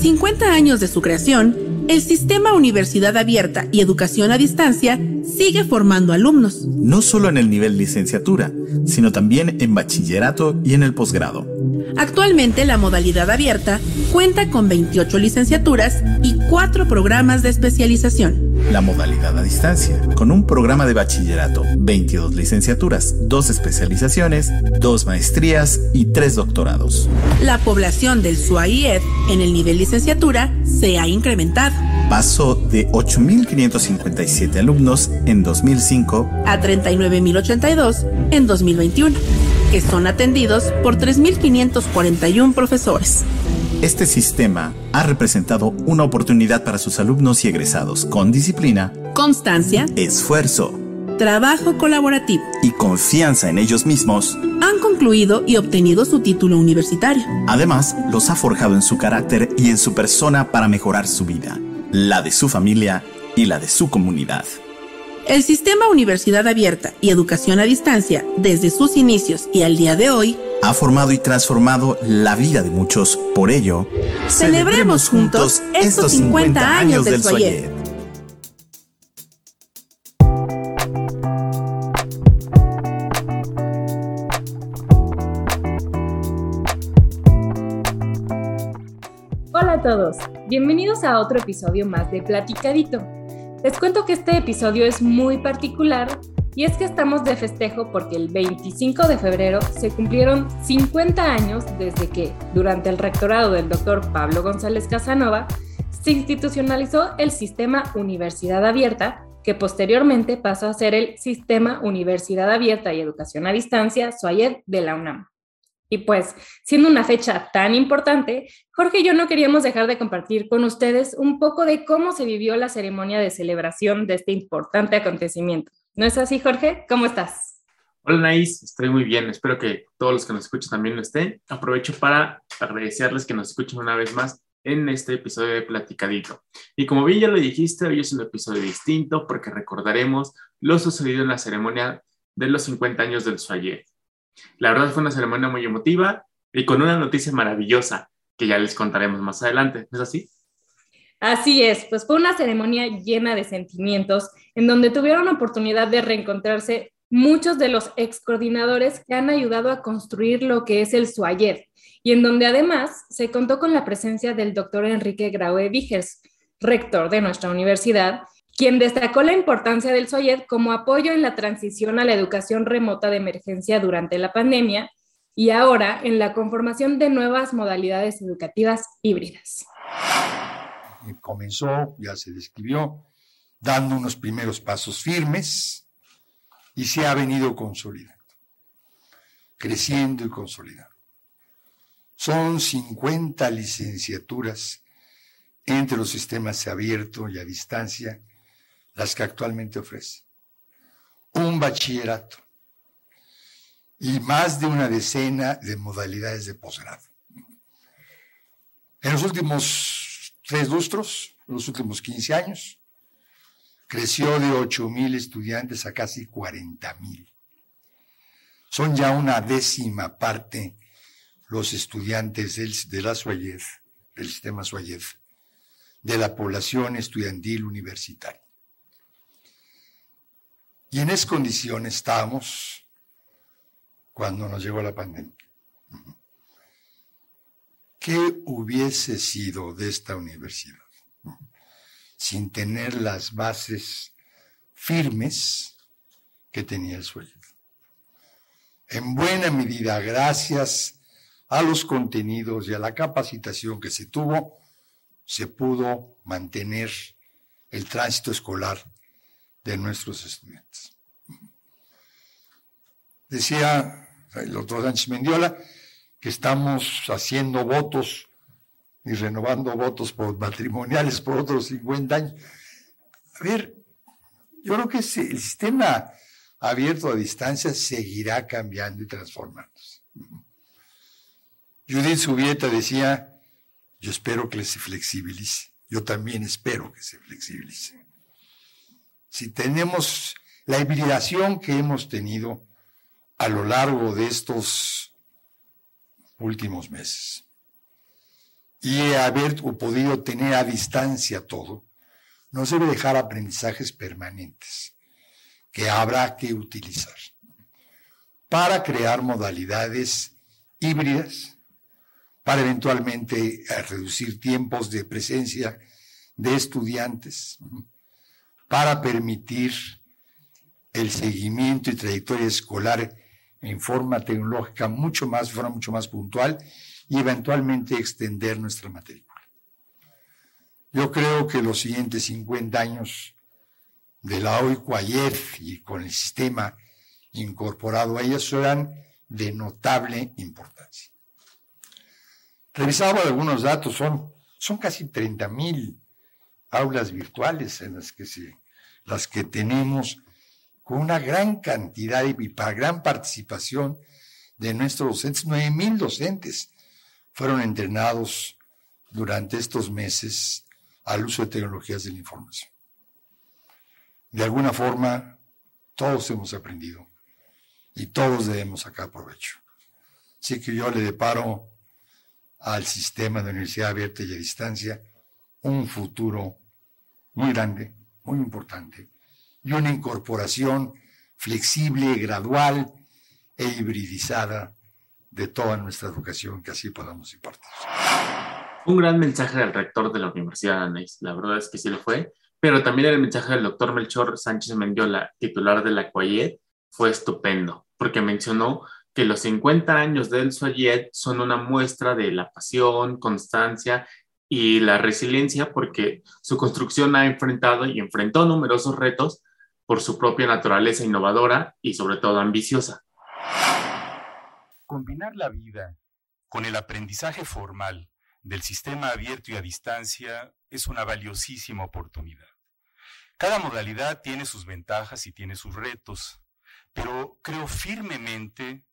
50 años de su creación, el sistema Universidad Abierta y Educación a Distancia sigue formando alumnos. No solo en el nivel licenciatura, sino también en bachillerato y en el posgrado. Actualmente la modalidad abierta cuenta con 28 licenciaturas y 4 programas de especialización. La modalidad a distancia, con un programa de bachillerato, 22 licenciaturas, 2 especializaciones, 2 maestrías y 3 doctorados. La población del SUAIED en el nivel licenciatura se ha incrementado. Pasó de 8.557 alumnos en 2005 a 39.082 en 2021 que son atendidos por 3.541 profesores. Este sistema ha representado una oportunidad para sus alumnos y egresados con disciplina, constancia, esfuerzo, trabajo colaborativo y confianza en ellos mismos. Han concluido y obtenido su título universitario. Además, los ha forjado en su carácter y en su persona para mejorar su vida, la de su familia y la de su comunidad. El sistema Universidad Abierta y Educación a Distancia, desde sus inicios y al día de hoy, ha formado y transformado la vida de muchos. Por ello, celebremos juntos estos 50 años del Soyet. Hola a todos, bienvenidos a otro episodio más de Platicadito les cuento que este episodio es muy particular y es que estamos de festejo porque el 25 de febrero se cumplieron 50 años desde que, durante el rectorado del doctor Pablo González Casanova, se institucionalizó el sistema Universidad Abierta, que posteriormente pasó a ser el Sistema Universidad Abierta y Educación a Distancia, SOAYED, de la UNAM. Y pues, siendo una fecha tan importante, Jorge y yo no queríamos dejar de compartir con ustedes un poco de cómo se vivió la ceremonia de celebración de este importante acontecimiento. ¿No es así, Jorge? ¿Cómo estás? Hola, Naís. Estoy muy bien. Espero que todos los que nos escuchan también lo estén. Aprovecho para agradecerles que nos escuchen una vez más en este episodio de Platicadito. Y como bien ya lo dijiste, hoy es un episodio distinto porque recordaremos lo sucedido en la ceremonia de los 50 años del Suayé. La verdad fue una ceremonia muy emotiva y con una noticia maravillosa que ya les contaremos más adelante. ¿No es así? Así es, pues fue una ceremonia llena de sentimientos en donde tuvieron oportunidad de reencontrarse muchos de los ex coordinadores que han ayudado a construir lo que es el SUAYED y en donde además se contó con la presencia del doctor Enrique Graue Vigers, rector de nuestra universidad, quien destacó la importancia del SOYED como apoyo en la transición a la educación remota de emergencia durante la pandemia y ahora en la conformación de nuevas modalidades educativas híbridas. Comenzó, ya se describió, dando unos primeros pasos firmes y se ha venido consolidando, creciendo y consolidando. Son 50 licenciaturas entre los sistemas abierto y a distancia las que actualmente ofrece. Un bachillerato y más de una decena de modalidades de posgrado. En los últimos tres lustros, los últimos 15 años, creció de 8 mil estudiantes a casi 40 mil. Son ya una décima parte los estudiantes del, de la SUAYED, del sistema SUAYED, de la población estudiantil universitaria. Y en esa condición estábamos cuando nos llegó la pandemia. ¿Qué hubiese sido de esta universidad sin tener las bases firmes que tenía el sueño? En buena medida, gracias a los contenidos y a la capacitación que se tuvo, se pudo mantener el tránsito escolar de nuestros estudiantes. Decía el doctor Sánchez Mendiola que estamos haciendo votos y renovando votos por matrimoniales por otros 50 años. A ver, yo creo que el sistema abierto a distancia seguirá cambiando y transformándose. Judith Subieta decía, yo espero que se flexibilice. Yo también espero que se flexibilice si tenemos la hibridación que hemos tenido a lo largo de estos últimos meses, y haber podido tener a distancia todo, nos debe dejar aprendizajes permanentes que habrá que utilizar para crear modalidades híbridas, para eventualmente eh, reducir tiempos de presencia de estudiantes, para permitir el seguimiento y trayectoria escolar en forma tecnológica mucho más, forma mucho más puntual y eventualmente extender nuestra matrícula. Yo creo que los siguientes 50 años de la OICUAYEF y con el sistema incorporado a ella serán de notable importancia. Revisaba algunos datos, son, son casi 30 mil aulas virtuales en las que, las que tenemos con una gran cantidad y para gran participación de nuestros docentes, 9 mil docentes fueron entrenados durante estos meses al uso de tecnologías de la información. De alguna forma, todos hemos aprendido y todos debemos sacar provecho. Así que yo le deparo al sistema de universidad abierta y a distancia un futuro muy grande, muy importante, y una incorporación flexible, gradual e hibridizada de toda nuestra educación que así podamos impartir. Un gran mensaje del rector de la Universidad de Anais, la verdad es que sí lo fue, pero también el mensaje del doctor Melchor Sánchez Mendiola, titular de la CUAYED, fue estupendo, porque mencionó que los 50 años del SUAYED son una muestra de la pasión, constancia y la resiliencia, porque su construcción ha enfrentado y enfrentó numerosos retos por su propia naturaleza innovadora y sobre todo ambiciosa. Combinar la vida con el aprendizaje formal del sistema abierto y a distancia es una valiosísima oportunidad. Cada modalidad tiene sus ventajas y tiene sus retos, pero creo firmemente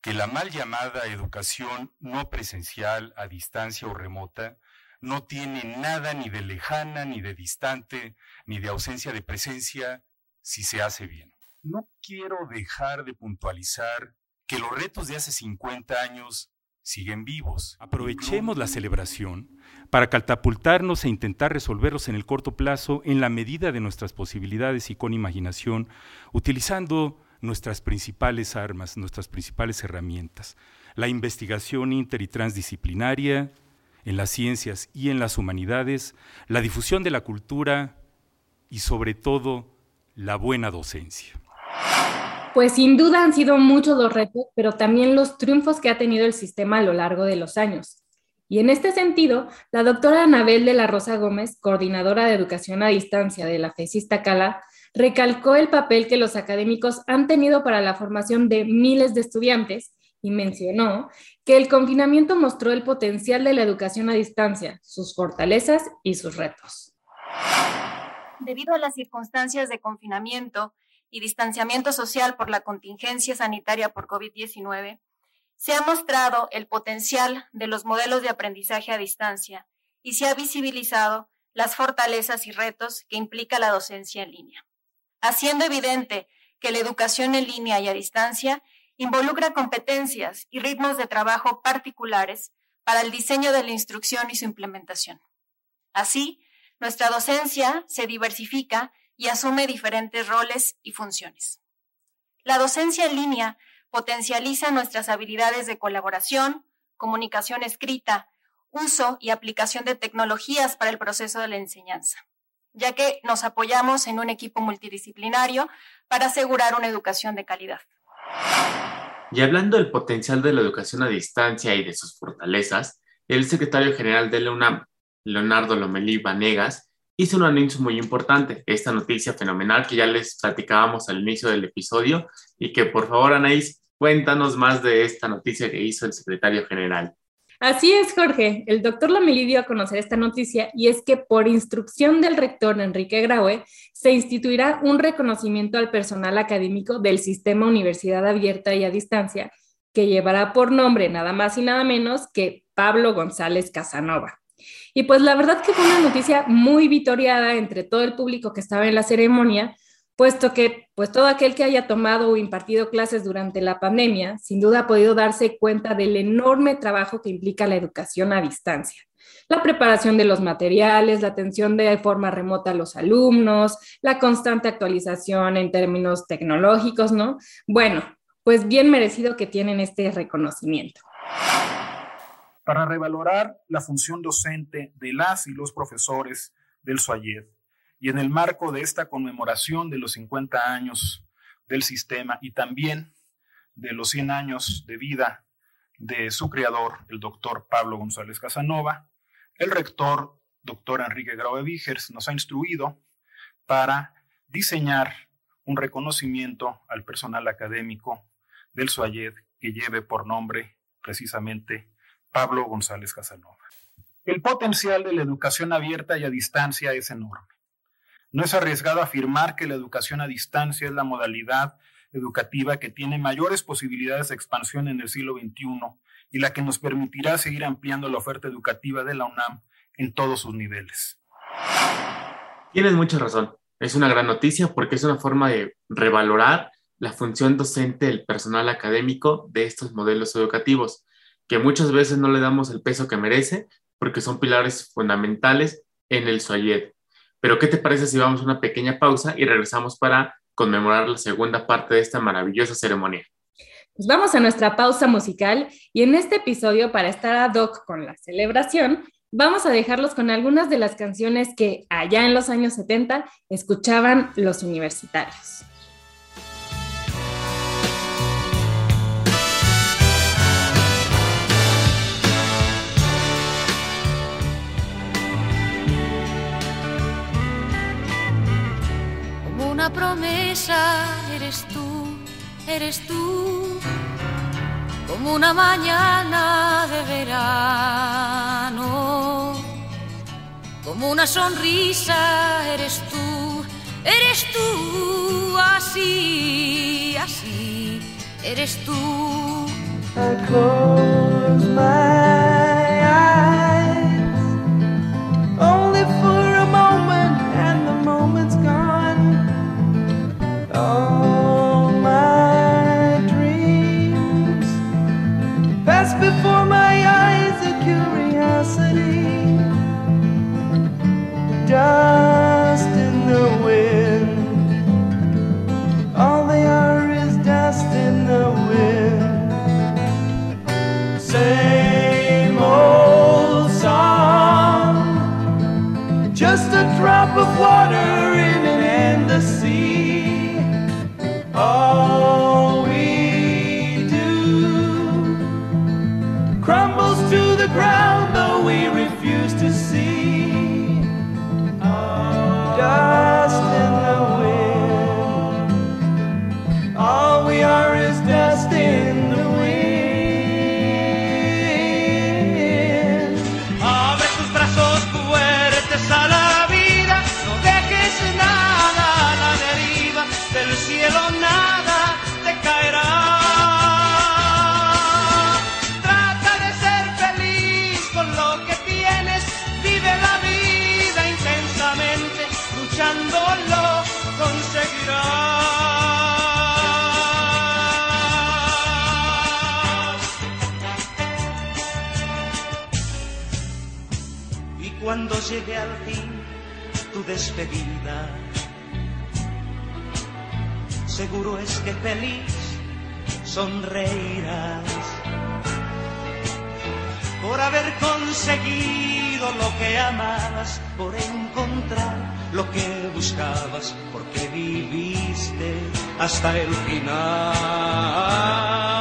que la mal llamada educación no presencial a distancia o remota no tiene nada ni de lejana, ni de distante, ni de ausencia de presencia si se hace bien. No quiero dejar de puntualizar que los retos de hace 50 años siguen vivos. Aprovechemos la celebración para catapultarnos e intentar resolverlos en el corto plazo en la medida de nuestras posibilidades y con imaginación, utilizando nuestras principales armas, nuestras principales herramientas, la investigación inter y transdisciplinaria en las ciencias y en las humanidades, la difusión de la cultura y sobre todo la buena docencia? Pues sin duda han sido muchos los retos, pero también los triunfos que ha tenido el sistema a lo largo de los años. Y en este sentido, la doctora Anabel de la Rosa Gómez, coordinadora de educación a distancia de la FESISTA Cala, recalcó el papel que los académicos han tenido para la formación de miles de estudiantes y mencionó que el confinamiento mostró el potencial de la educación a distancia, sus fortalezas y sus retos. Debido a las circunstancias de confinamiento y distanciamiento social por la contingencia sanitaria por COVID-19, se ha mostrado el potencial de los modelos de aprendizaje a distancia y se ha visibilizado las fortalezas y retos que implica la docencia en línea, haciendo evidente que la educación en línea y a distancia involucra competencias y ritmos de trabajo particulares para el diseño de la instrucción y su implementación. Así, nuestra docencia se diversifica y asume diferentes roles y funciones. La docencia en línea potencializa nuestras habilidades de colaboración, comunicación escrita, uso y aplicación de tecnologías para el proceso de la enseñanza, ya que nos apoyamos en un equipo multidisciplinario para asegurar una educación de calidad. Y hablando del potencial de la educación a distancia y de sus fortalezas, el secretario general de la UNAM, Leonardo Lomelí Vanegas, hizo un anuncio muy importante, esta noticia fenomenal que ya les platicábamos al inicio del episodio y que por favor Anaís, cuéntanos más de esta noticia que hizo el secretario general. Así es, Jorge. El doctor Lomelí dio a conocer esta noticia y es que por instrucción del rector Enrique Graue se instituirá un reconocimiento al personal académico del sistema Universidad Abierta y a Distancia que llevará por nombre nada más y nada menos que Pablo González Casanova. Y pues la verdad que fue una noticia muy vitoriada entre todo el público que estaba en la ceremonia, puesto que pues todo aquel que haya tomado o impartido clases durante la pandemia, sin duda ha podido darse cuenta del enorme trabajo que implica la educación a distancia. La preparación de los materiales, la atención de forma remota a los alumnos, la constante actualización en términos tecnológicos, ¿no? Bueno, pues bien merecido que tienen este reconocimiento. Para revalorar la función docente de las y los profesores del SUAYED y en el marco de esta conmemoración de los 50 años del sistema y también de los 100 años de vida de su creador, el doctor Pablo González Casanova, el rector, doctor Enrique Graue Vigers, nos ha instruido para diseñar un reconocimiento al personal académico del SUAYED que lleve por nombre precisamente Pablo González Casanova. El potencial de la educación abierta y a distancia es enorme. No es arriesgado afirmar que la educación a distancia es la modalidad educativa que tiene mayores posibilidades de expansión en el siglo XXI y la que nos permitirá seguir ampliando la oferta educativa de la UNAM en todos sus niveles. Tienes mucha razón. Es una gran noticia porque es una forma de revalorar la función docente del personal académico de estos modelos educativos, que muchas veces no le damos el peso que merece porque son pilares fundamentales en el SUAYED. Pero ¿qué te parece si vamos a una pequeña pausa y regresamos para conmemorar la segunda parte de esta maravillosa ceremonia. Pues vamos a nuestra pausa musical y en este episodio, para estar ad hoc con la celebración, vamos a dejarlos con algunas de las canciones que allá en los años 70 escuchaban los universitarios. Promesa eres tú, eres tú, como una mañana de verano, como una sonrisa eres tú, eres tú, así, así, eres tú. llegue al tu despedida. Seguro es que feliz sonreirás por haber conseguido lo que amabas, por encontrar lo que buscabas, porque viviste hasta el final.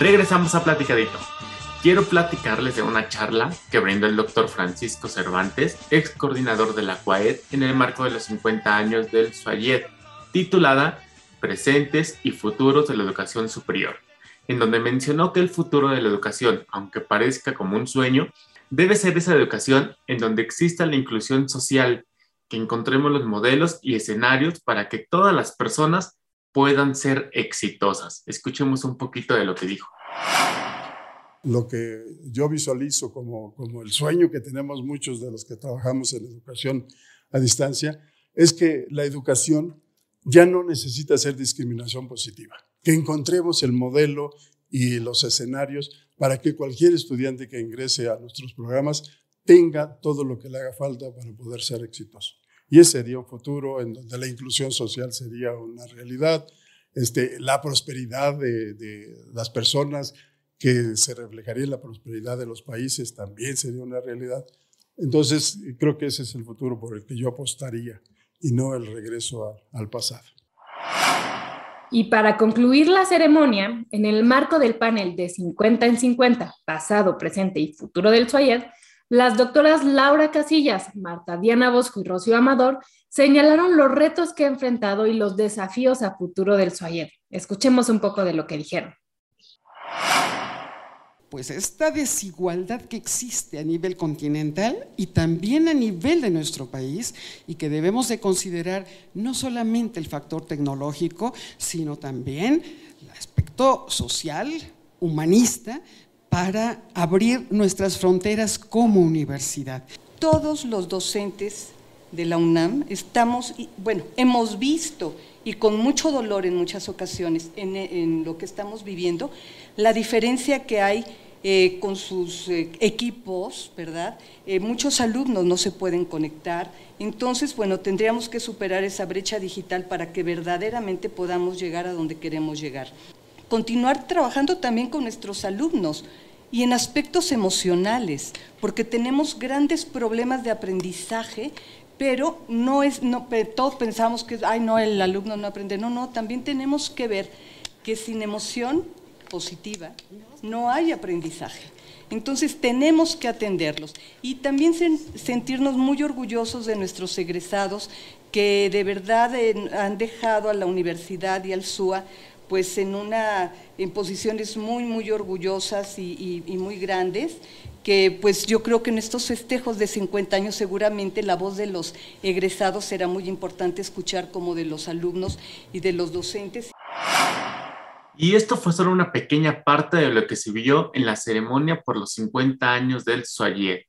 Regresamos a Platicadito. Quiero platicarles de una charla que brindó el doctor Francisco Cervantes, ex coordinador de la CUAED, en el marco de los 50 años del SUAYED, titulada Presentes y Futuros de la Educación Superior, en donde mencionó que el futuro de la educación, aunque parezca como un sueño, debe ser esa educación en donde exista la inclusión social que encontremos los modelos y escenarios para que todas las personas puedan ser exitosas. Escuchemos un poquito de lo que dijo. Lo que yo visualizo como, como el sueño que tenemos muchos de los que trabajamos en educación a distancia es que la educación ya no necesita ser discriminación positiva, que encontremos el modelo y los escenarios para que cualquier estudiante que ingrese a nuestros programas tenga todo lo que le haga falta para poder ser exitoso. Y ese sería un futuro en donde la inclusión social sería una realidad, este, la prosperidad de, de las personas que se reflejaría en la prosperidad de los países también sería una realidad. Entonces, creo que ese es el futuro por el que yo apostaría y no el regreso al pasado. Y para concluir la ceremonia, en el marco del panel de 50 en 50, pasado, presente y futuro del SUAYED, las doctoras Laura Casillas, Marta Diana Bosco y Rocío Amador señalaron los retos que ha enfrentado y los desafíos a futuro del SUAYED. Escuchemos un poco de lo que dijeron pues esta desigualdad que existe a nivel continental y también a nivel de nuestro país y que debemos de considerar no solamente el factor tecnológico, sino también el aspecto social, humanista, para abrir nuestras fronteras como universidad. Todos los docentes de la UNAM estamos, bueno, hemos visto y con mucho dolor en muchas ocasiones en, lo que estamos viviendo, la diferencia que hay eh, con sus eh, equipos, ¿verdad? Eh, muchos alumnos no se pueden conectar. Entonces, bueno, tendríamos que superar esa brecha digital para que verdaderamente podamos llegar a donde queremos llegar. Continuar trabajando también con nuestros alumnos y en aspectos emocionales, porque tenemos grandes problemas de aprendizaje pero no es, no, todos pensamos que, ay, no, el alumno no aprende. No, no, también tenemos que ver que sin emoción positiva no hay aprendizaje. Entonces tenemos que atenderlos y también sentirnos muy orgullosos de nuestros egresados que de verdad han dejado a la universidad y al SUA pues en una en posiciones muy muy orgullosas y muy grandes que pues yo creo que en estos festejos de 50 años seguramente la voz de los egresados será muy importante escuchar como de los alumnos y de los docentes. Y esto fue solo una pequeña parte de lo que se vio en la ceremonia por los 50 años del Soyer.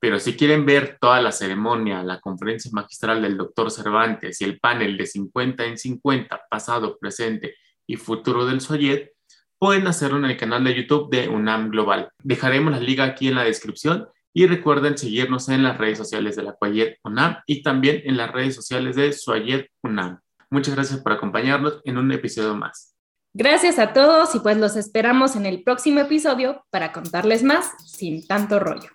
Pero si quieren ver toda la ceremonia, la conferencia magistral del doctor Cervantes y el panel de 50 en 50, pasado, presente y futuro del Soyer, pueden hacerlo en el canal de YouTube de UNAM Global. Dejaremos la liga aquí en la descripción y recuerden seguirnos en las redes sociales de la Cuayet UNAM y también en las redes sociales de Suayet UNAM. Muchas gracias por acompañarnos en un episodio más. Gracias a todos y pues los esperamos en el próximo episodio para contarles más sin tanto rollo.